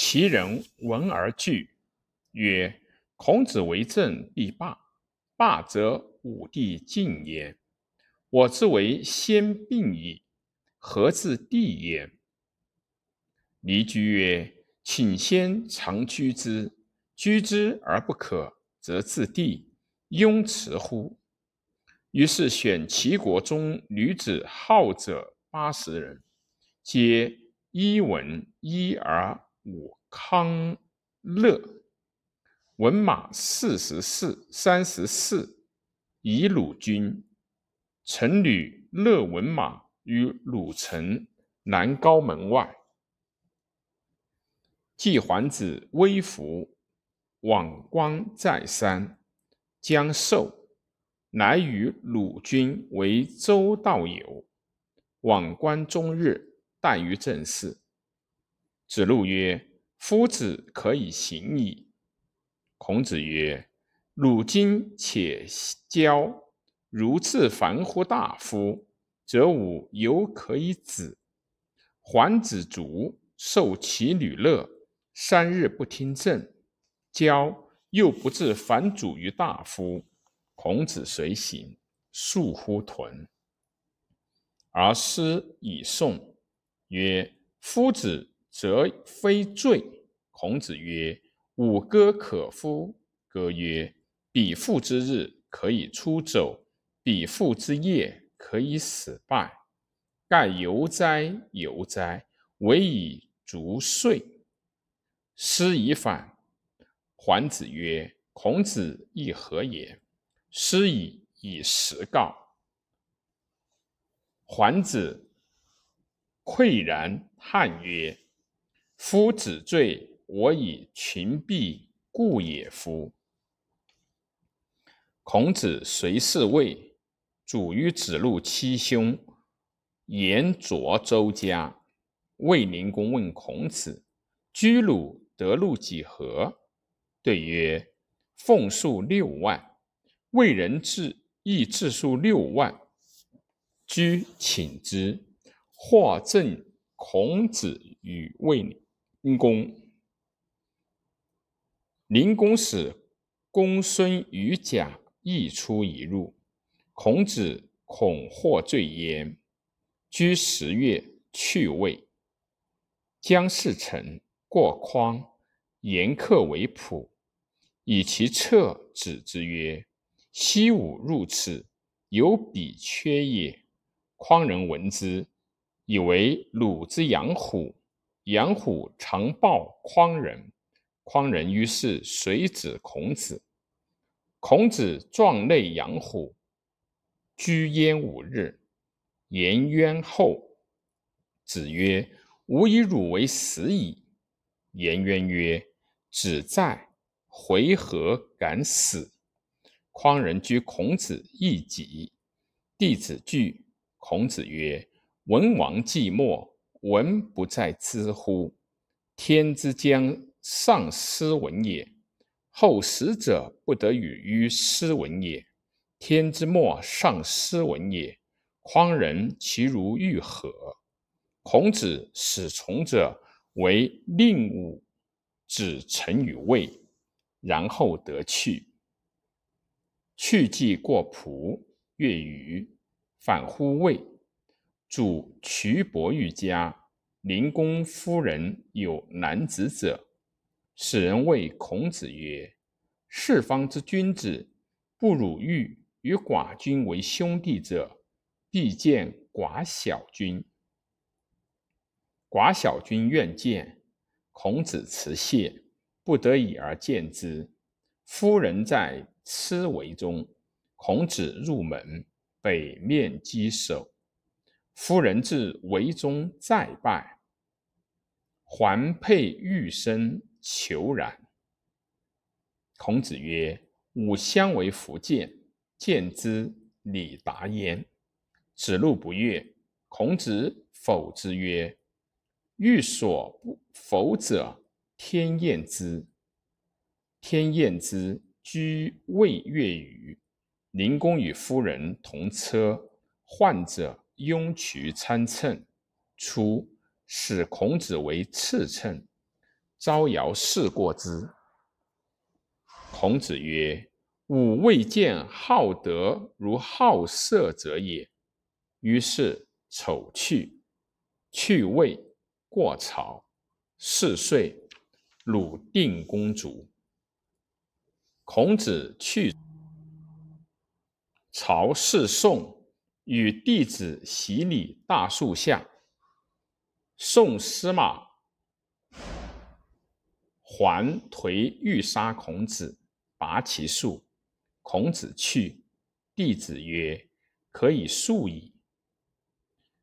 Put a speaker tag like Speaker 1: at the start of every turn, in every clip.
Speaker 1: 其人闻而惧，曰：“孔子为政必霸，霸则武帝敬焉。我之为先病矣，何自帝焉？”离居曰：“请先常居之，居之而不可，则自帝，庸辞乎？”于是选齐国中女子好者八十人，皆一文一而武康乐，文马四十四三十四，以鲁军。臣女乐文马于鲁城南高门外。季桓子微服，往观再三，将受，乃与鲁君为周道友。往观终日，待于政事。子路曰。夫子可以行矣。孔子曰：“汝今且骄，如自凡乎大夫，则吾犹可以止。桓子卒，受其女乐，三日不听政，骄又不自反主于大夫。孔子随行，宿乎豚，而师以送，曰：‘夫子。’”则非罪。孔子曰：“吾歌可夫？”歌曰：“彼父之日，可以出走；彼父之夜，可以死败。盖犹哉，犹哉！唯以足岁。”师以反。桓子曰：“孔子亦何也？”师以以实告。桓子喟然叹曰。夫子罪，我以群弊故也夫。孔子随侍卫，主于子路七兄，言涿周家。卫灵公问孔子：“居鲁得禄几何？”对曰：“奉数六万。”卫人至，亦自数六万。居请之，或赠孔子与卫。公，灵公使公孙与贾一出一入。孔子恐获罪焉，居十月去位。姜士臣过匡，言客为仆，以其侧指之曰：“昔吾入此，有彼缺也。”匡人闻之，以为鲁之养虎。养虎常报匡人，匡人于是随子孔子。孔子壮内养虎，居焉五日，颜渊后。子曰：“吾以汝为死矣。”颜渊曰：“子在，回何敢死？”匡人居孔子一己。弟子惧。孔子曰：“文王既没。”文不在知乎？天之将丧斯文也，后死者不得与于斯文也。天之末丧斯文也，匡人其如欲何？孔子使从者为令武子臣与卫，然后得去。去既过蒲，越余，反乎卫。主渠伯玉家，灵公夫人有男子者，使人谓孔子曰：“四方之君子，不辱玉与寡君为兄弟者，必见寡小君。寡小君愿见，孔子辞谢，不得已而见之。夫人在痴围中，孔子入门，北面稽首。”夫人至围中再拜，环佩玉身求然。孔子曰：“吾相为福见，见之礼达焉。”子路不悦，孔子否之曰：“欲所不否者，天厌之。天厌之，居未月余。灵公与夫人同车，患者。”雍渠参乘，初使孔子为次乘，招摇世过之。孔子曰：“吾未见好德如好色者也。”于是丑去，去魏，过曹，四岁，鲁定公主。孔子去朝侍宋，与弟子洗礼大树下。宋司马桓颓欲杀孔子。拔其树，孔子去。弟子曰：“可以速矣。”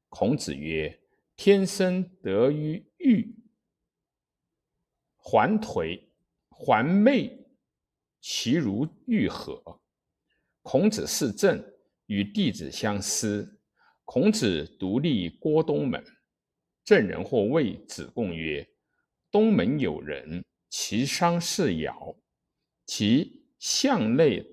Speaker 1: 孔子曰：“天生得于欲，还颓，还昧，其如欲何？”孔子是正，与弟子相思。孔子独立郭东门。郑人或谓子贡曰：“东门有人，其伤是尧。”其向内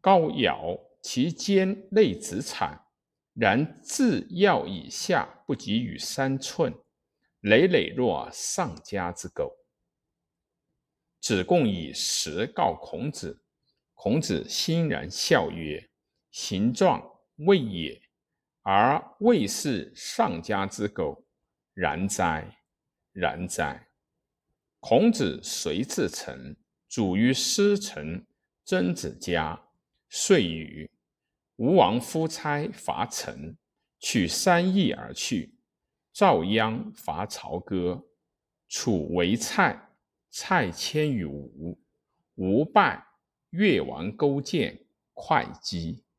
Speaker 1: 高尧，其肩内子产，然自要以下不及于三寸，累累若丧家之狗。子贡以实告孔子，孔子欣然笑曰：“形状未也，而未是上家之狗，然哉，然哉！”孔子随至陈，主于师承曾子家，遂与吴王夫差伐陈，取三邑而去。赵鞅伐朝歌，楚为蔡，蔡迁于吴，吴败，越王勾践会稽。